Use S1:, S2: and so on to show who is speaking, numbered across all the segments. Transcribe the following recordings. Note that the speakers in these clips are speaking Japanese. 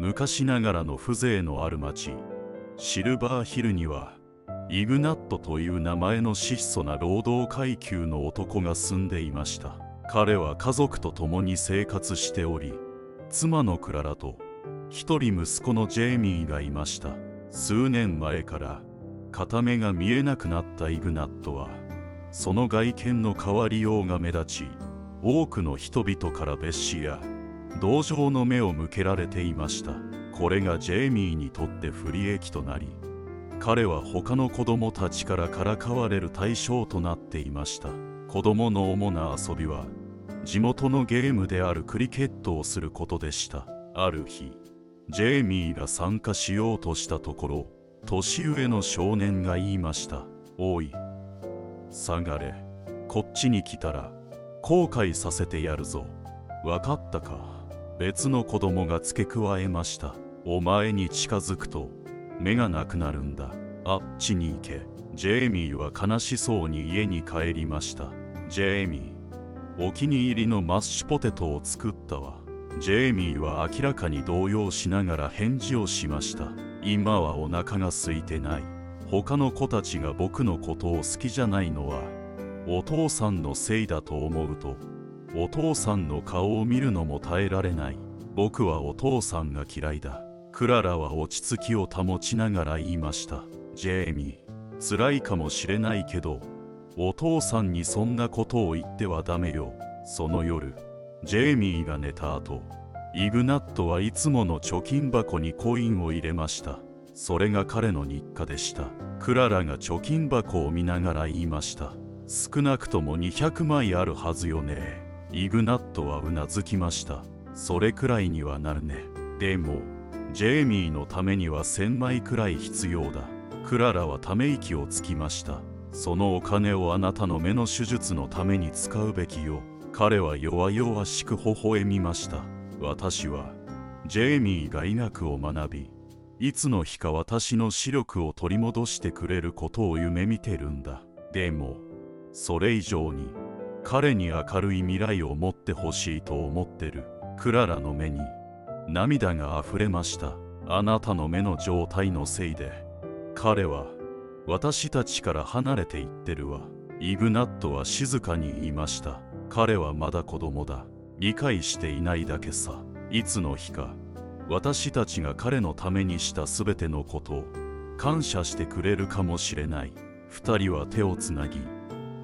S1: 昔ながらの風情のある町シルバーヒルにはイグナットという名前の質素な労働階級の男が住んでいました。彼は家族と共に生活しており妻のクララと一人息子のジェイミーがいました。数年前から片目が見えなくなったイグナットはその外見の変わりようが目立ち多くの人々から別紙や同情の目を向けられていました。これがジェイミーにとって不利益となり彼は他の子供たちからからかわれる対象となっていました。子供の主な遊びは地元のゲームであるクリケットをすることでした。ある日ジェイミーが参加しようとしたところ年上の少年が言いました「おい下がれ。こっちに来たら後悔させてやるぞ。わかったか？別の子供が付け加えました。お前に近づくと目がなくなるんだ。あっちに行け。ジェイミーは悲しそうに家に帰りました。ジェイミーお気に入りのマッシュポテトを作ったわ。ジェイミーは明らかに動揺しながら返事をしました。今はお腹が空いてない。他の子たちが僕のことを好きじゃないのはお父さんのせいだと思うとお父さんの顔を見るのも耐えられない。僕はお父さんが嫌いだ。クララは落ち着きを保ちながら言いました。ジェイミー辛いかもしれないけどお父さんにそんなことを言ってはダメよ。その夜ジェイミーが寝た後イグナットはいつもの貯金箱にコインを入れました。それが彼の日課でした。クララが貯金箱を見ながら言いました。少なくとも200枚あるはずよね。イグナットはうなずきました。それくらいにはなるね。でもジェイミーのためには1000枚くらい必要だ。クララはため息をつきました。そのお金をあなたの目の手術のために使うべきよ。彼は弱々しく微笑みました。私はジェイミーが医学を学びいつの日か私の視力を取り戻してくれることを夢見てるんだ。でもそれ以上に彼に明るい未来を持ってほしいと思ってる。クララの目に涙が溢れました。あなたの目の状態のせいで。彼は私たちから離れていってるわ。イグナットは静かに言いました。彼はまだ子供だ。理解していないだけさ。いつの日か私たちが彼のためにした全てのことを感謝してくれるかもしれない。二人は手をつなぎ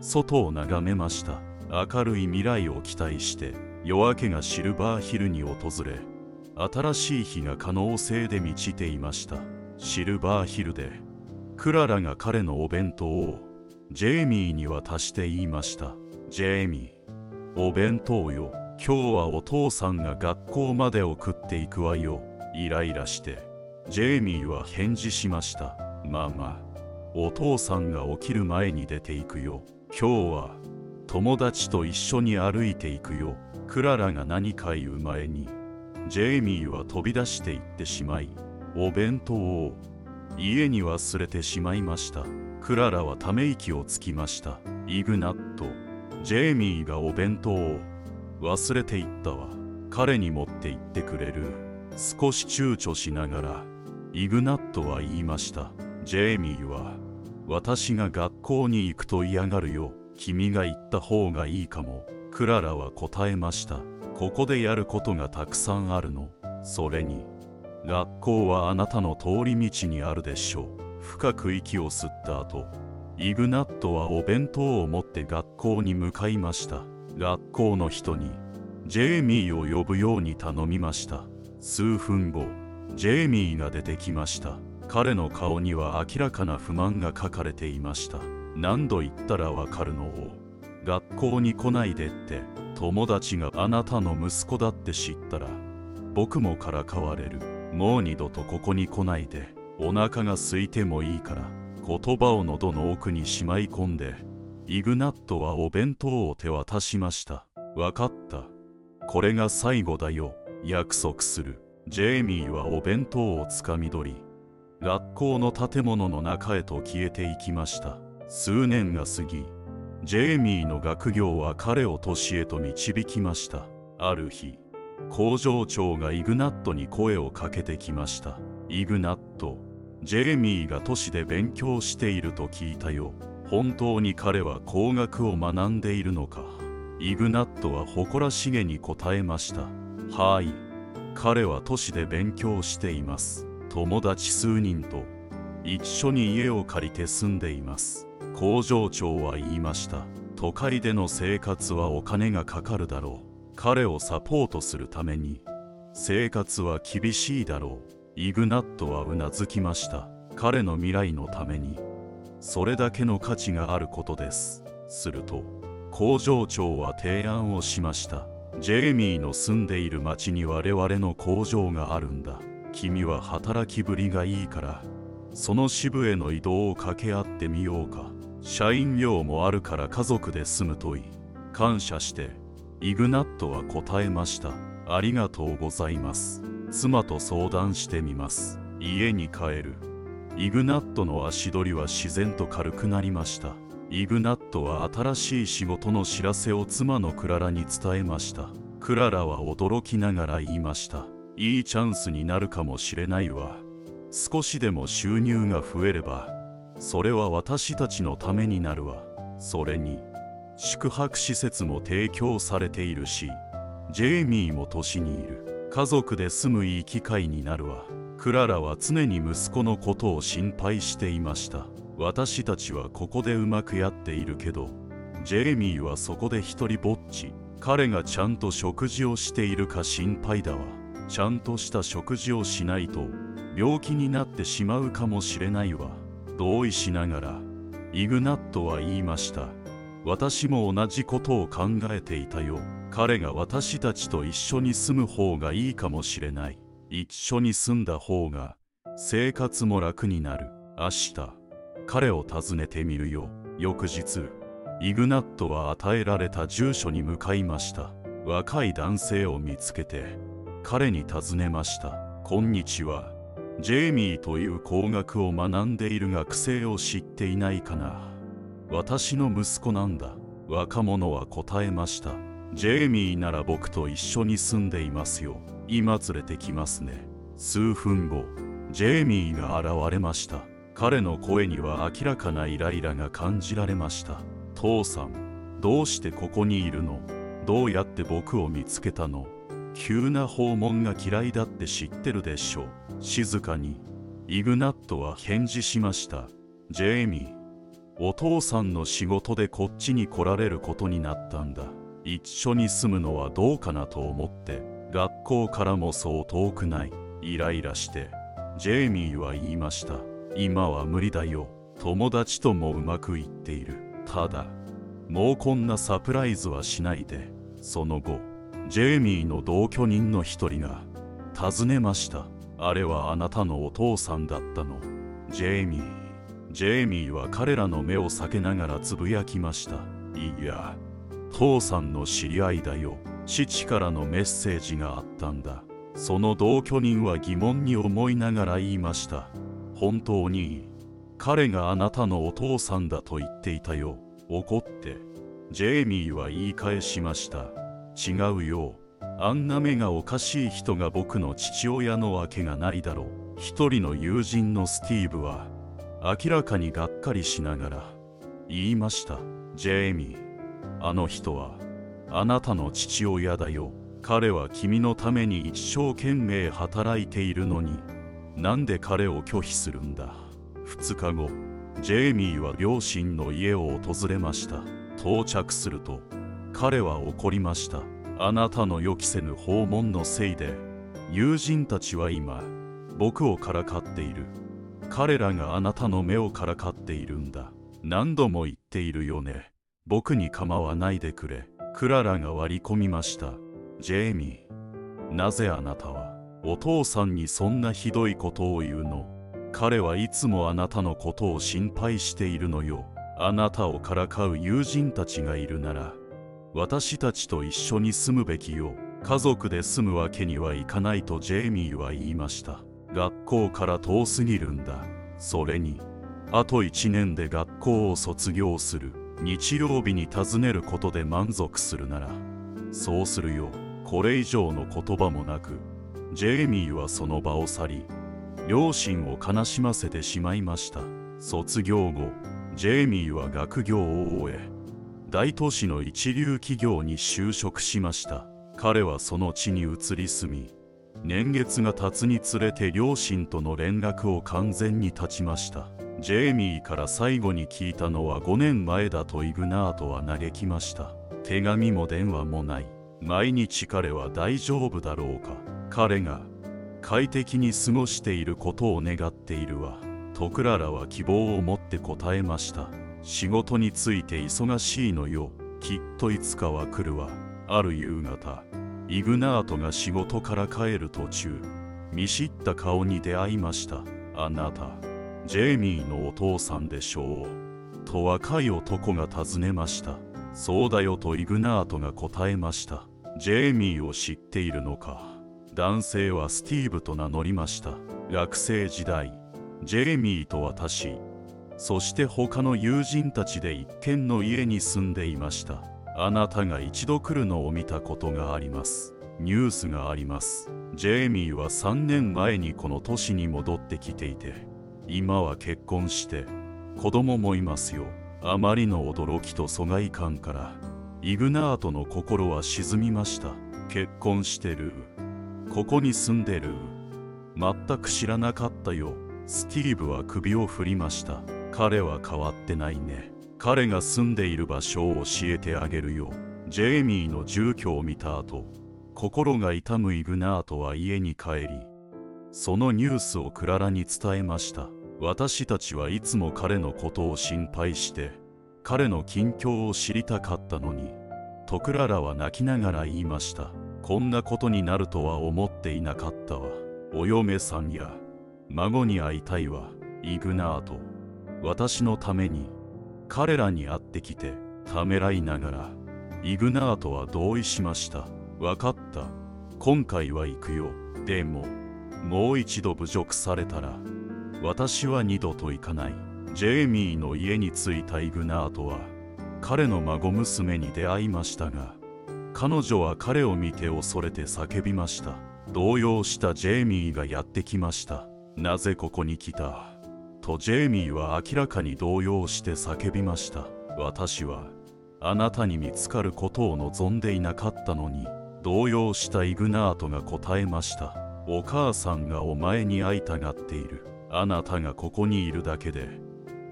S1: 外を眺めました。明るい未来を期待して夜明けがシルバーヒルに訪れ新しい日が可能性で満ちていました。シルバーヒルでクララが彼のお弁当をジェイミーに渡して言いました。ジェイミーお弁当よ。今日はお父さんが学校まで送っていくわよ。イライラして。ジェイミーは返事しました。ママお父さんが起きる前に出ていくよ。今日は友達と一緒に歩いていくよクララが何か言う前にジェイミーは飛び出していってしまいお弁当を家に忘れてしまいました。クララはため息をつきました。イグナットジェイミーがお弁当を忘れていったわ。彼に持って行ってくれる。少し躊躇しながらイグナットは言いました。ジェイミーは私が学校に行くと嫌がるよ。君が行った方がいいかも。クララは答えました。ここでやることがたくさんあるの。それに学校はあなたの通り道にあるでしょう。深く息を吸った後イグナットはお弁当を持って学校に向かいました。学校の人にジェイミーを呼ぶように頼みました。数分後ジェイミーが出てきました。彼の顔には明らかな不満が書かれていました。何度言ったらわかるのを学校に来ないでって友達があなたの息子だって知ったら僕もからかわれる。もう二度とここに来ないでお腹が空いてもいいから言葉を喉の奥にしまい込んでイグナットはお弁当を手渡しました。わかった。これが最後だよ。約束する。ジェイミーはお弁当をつかみ取り学校の建物の中へと消えていきました。数年が過ぎジェイミーの学業は彼を年へと導きました。ある日工場長がイグナットに声をかけてきました。イグナットジェレミーが都市で勉強していると聞いたよ。本当に彼は工学を学んでいるのか。イグナットは誇らしげに答えました。はい彼は都市で勉強しています。友達数人と一緒に家を借りて住んでいます。工場長は言いました。都会での生活はお金がかかるだろう。彼をサポートするために。生活は厳しいだろう。イグナットはうなずきました。彼の未来のために。それだけの価値があることです。すると工場長は提案をしました。ジェレミーの住んでいる町に我々の工場があるんだ。君は働きぶりがいいから。その支部への移動を掛け合ってみようか。社員寮もあるから家族で住むといい。感謝してイグナットは答えました。ありがとうございます。妻と相談してみます。家に帰る。イグナットの足取りは自然と軽くなりました。イグナットは新しい仕事の知らせを妻のクララに伝えました。クララは驚きながら言いました。いいチャンスになるかもしれないわ。少しでも収入が増えればそれは私たちのためになるわ。それに宿泊施設も提供されているしジェイミーも都市にいる。家族で住むいい機会になるわ。クララは常に息子のことを心配していました。私たちはここでうまくやっているけどジェレミーはそこで一人ぼっち。彼がちゃんと食事をしているか心配だわ。ちゃんとした食事をしないと病気になってしまうかもしれないわ。同意しながらイグナットは言いました。私も同じことを考えていたよ。彼が私たちと一緒に住む方がいいかもしれない。一緒に住んだ方が生活も楽になる。明日彼を訪ねてみるよ。翌日イグナットは与えられた住所に向かいました。若い男性を見つけて彼に尋ねました。こんにちは。ジェイミーという工学を学んでいる学生を知っていないかな。私の息子なんだ。若者は答えました。ジェイミーなら僕と一緒に住んでいますよ。今連れてきますね。数分後ジェイミーが現れました。彼の声には明らかなイライラが感じられました。父さんどうしてここにいるの？どうやって僕を見つけたの？急な訪問が嫌いだって知ってるでしょう。静かに。イグナットは返事しました。ジェイミーお父さんの仕事でこっちに来られることになったんだ。一緒に住むのはどうかなと思って学校からもそう遠くない。イライラして。ジェイミーは言いました。今は無理だよ。友達ともうまくいっている。ただもうこんなサプライズはしないで。その後ジェイミーの同居人の一人が尋ねました。あれはあなたのお父さんだったの。ジェイミー。ジェイミーは彼らの目を避けながらつぶやきました。いや父さんの知り合いだよ。父からのメッセージがあったんだ。その同居人は疑問に思いながら言いました。本当に彼があなたのお父さんだと言っていたよ。怒ってジェイミーは言い返しました。違うよあんな目がおかしい人が僕の父親のわけがないだろう。一人の友人のスティーブは明らかにがっかりしながら言いました。ジェイミーあの人はあなたの父親だよ。彼は君のために一生懸命働いているのになんで彼を拒否するんだ。2日後ジェイミーは両親の家を訪れました。到着すると彼は怒りました。あなたの予期せぬ訪問のせいで友人たちは今僕をからかっている。彼らがあなたの目をからかっているんだ。何度も言っているよね。僕に構わないでくれ。クララが割り込みました。ジェイミーなぜあなたはお父さんにそんなひどいことを言うの？彼はいつもあなたのことを心配しているのよ。あなたをからかう友人たちがいるなら私たちと一緒に住むべきよ家族で住むわけにはいかないとジェイミーは言いました。学校から遠すぎるんだ。それにあと1年で学校を卒業する。日曜日に訪ねることで満足するならそうするよこれ以上の言葉もなくジェイミーはその場を去り両親を悲しませてしまいました。卒業後ジェイミーは学業を終え大都市の一流企業に就職しました。彼はその地に移り住み年月が経つにつれて両親との連絡を完全に断ちました。ジェイミーから最後に聞いたのは5年前だとイグナートは嘆きました。手紙も電話もない。毎日彼は大丈夫だろうか。彼が快適に過ごしていることを願っているわ。とクララは希望を持って答えました。仕事について忙しいのよきっといつかは来るわ。ある夕方イグナートが仕事から帰る途中見知った顔に出会いました。あなたジェイミーのお父さんでしょう。と若い男が尋ねました。そうだよとイグナートが答えました。ジェイミーを知っているのか。男性はスティーブと名乗りました。学生時代ジェイミーと私そして他の友人たちで一軒の家に住んでいました。あなたが一度来るのを見たことがあります。ニュースがあります。ジェイミーは3年前にこの都市に戻ってきていて今は結婚して子供もいますよ。あまりの驚きと疎外感からイグナートの心は沈みました。結婚してる。ここに住んでる。全く知らなかったよ。スティーブは首を振りました。彼は変わってないね。彼が住んでいる場所を教えてあげるよ。ジェイミーの住居を見た後心が痛むイグナートは家に帰りそのニュースをクララに伝えました。私たちはいつも彼のことを心配して彼の近況を知りたかったのにとクララは泣きながら言いました。こんなことになるとは思っていなかったわ。お嫁さんや孫に会いたいわ。イグナート私のために彼らに会ってきてためらいながらイグナートは同意しました。分かった。今回は行くよ。でももう一度侮辱されたら私は二度と行かない。ジェイミーの家に着いたイグナートは彼の孫娘に出会いましたが彼女は彼を見て恐れて叫びました。動揺したジェイミーがやってきました。なぜここに来た？とジェイミーは明らかに動揺して叫びました。私はあなたに見つかることを望んでいなかったのに動揺したイグナートが答えました。お母さんがお前に会いたがっている。あなたがここにいるだけで。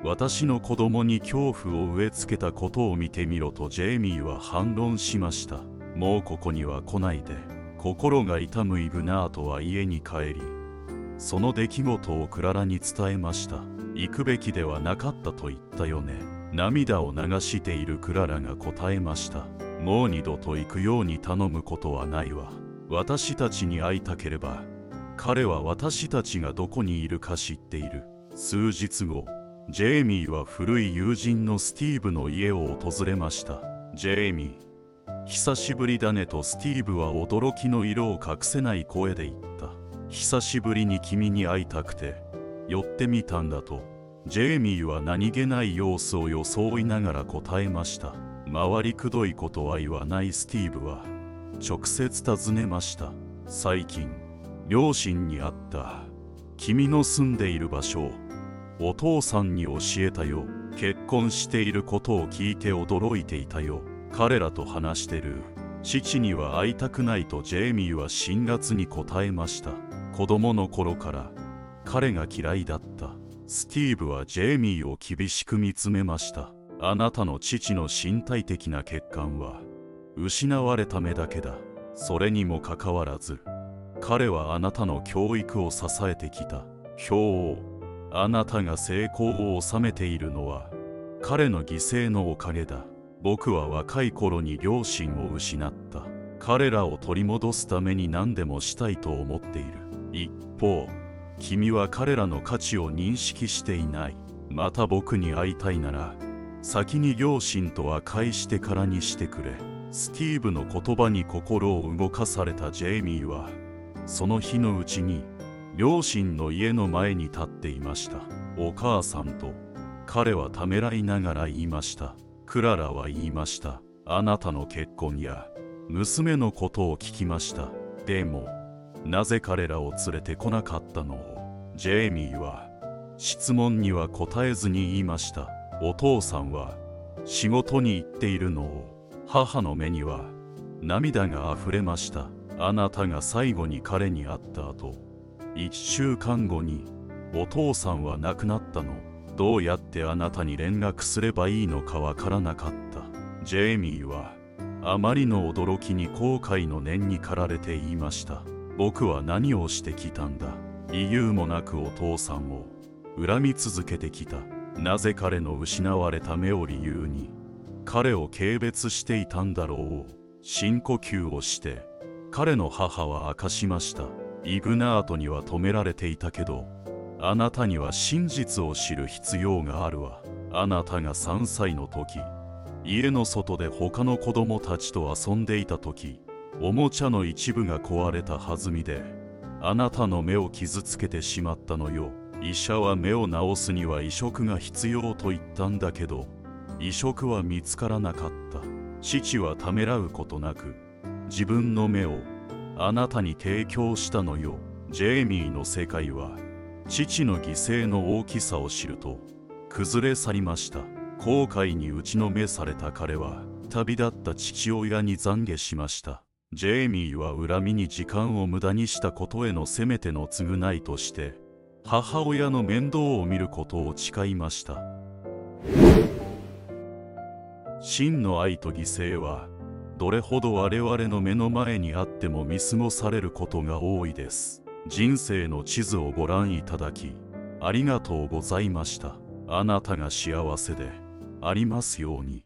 S1: 私の子供に恐怖を植え付けたことを見てみろとジェイミーは反論しました。もうここには来ないで。心が痛むイグナートは家に帰りその出来事をクララに伝えました。行くべきではなかったと言ったよね。涙を流しているクララが答えました。もう二度と行くように頼むことはないわ。私たちに会いたければ彼は私たちがどこにいるか知っている。数日後ジェイミーは古い友人のスティーブの家を訪れました。ジェイミー久しぶりだねとスティーブは驚きの色を隠せない声で言った。久しぶりに君に会いたくて寄ってみたんだとジェイミーは何気ない様子を装いながら答えました。回りくどいことは言わないスティーブは直接尋ねました。最近両親に会った。君の住んでいる場所をお父さんに教えたよ。結婚していることを聞いて驚いていたよ。彼らと話してる。父には会いたくないとジェイミーは辛辣に答えました。子供の頃から彼が嫌いだった。スティーブはジェイミーを厳しく見つめました。あなたの父の身体的な欠陥は失われた目だけだ。それにもかかわらず彼はあなたの教育を支えてきた。表あなたが成功を収めているのは彼の犠牲のおかげだ。僕は若い頃に両親を失った。彼らを取り戻すために何でもしたいと思っている。一方君は彼らの価値を認識していない。また僕に会いたいなら先に両親と和解してからにしてくれ。スティーブの言葉に心を動かされたジェイミーはその日のうちに両親の家の前に立っていました。お母さんと彼はためらいながら言いました。クララは言いました。あなたの結婚や娘のことを聞きました。でもなぜ彼らを連れてこなかったの？をジェイミーは質問には答えずに言いました。お父さんは仕事に行っているのを。母の目には涙があふれました。あなたが最後に彼に会った後1週間後にお父さんは亡くなったの。どうやってあなたに連絡すればいいのかわからなかった。ジェイミーはあまりの驚きに後悔の念に駆られて言いました。僕は何をしてきたんだ？理由もなくお父さんを。恨み続けてきた。なぜ彼の失われた目を理由に？彼を軽蔑していたんだろう深呼吸をして。彼の母は明かしました。イグナートには止められていたけど。あなたには真実を知る必要があるわ。あなたが3歳の時。家の外で他の子供たちと遊んでいた時。おもちゃの一部が壊れた弾みであなたの目を傷つけてしまったのよ。医者は目を治すには移植が必要と言ったんだけど移植は見つからなかった。父はためらうことなく自分の目をあなたに提供したのよ。ジェイミーの世界は父の犠牲の大きさを知ると崩れ去りました。後悔に打ちのめされた彼は旅立った父親に懺悔しました。ジェイミーは恨みに時間を無駄にしたことへのせめての償いとして母親の面倒を見ることを誓いました。真の愛と犠牲はどれほど我々の目の前にあっても見過ごされることが多いです。人生の地図をご覧いただきありがとうございました。あなたが幸せでありますように。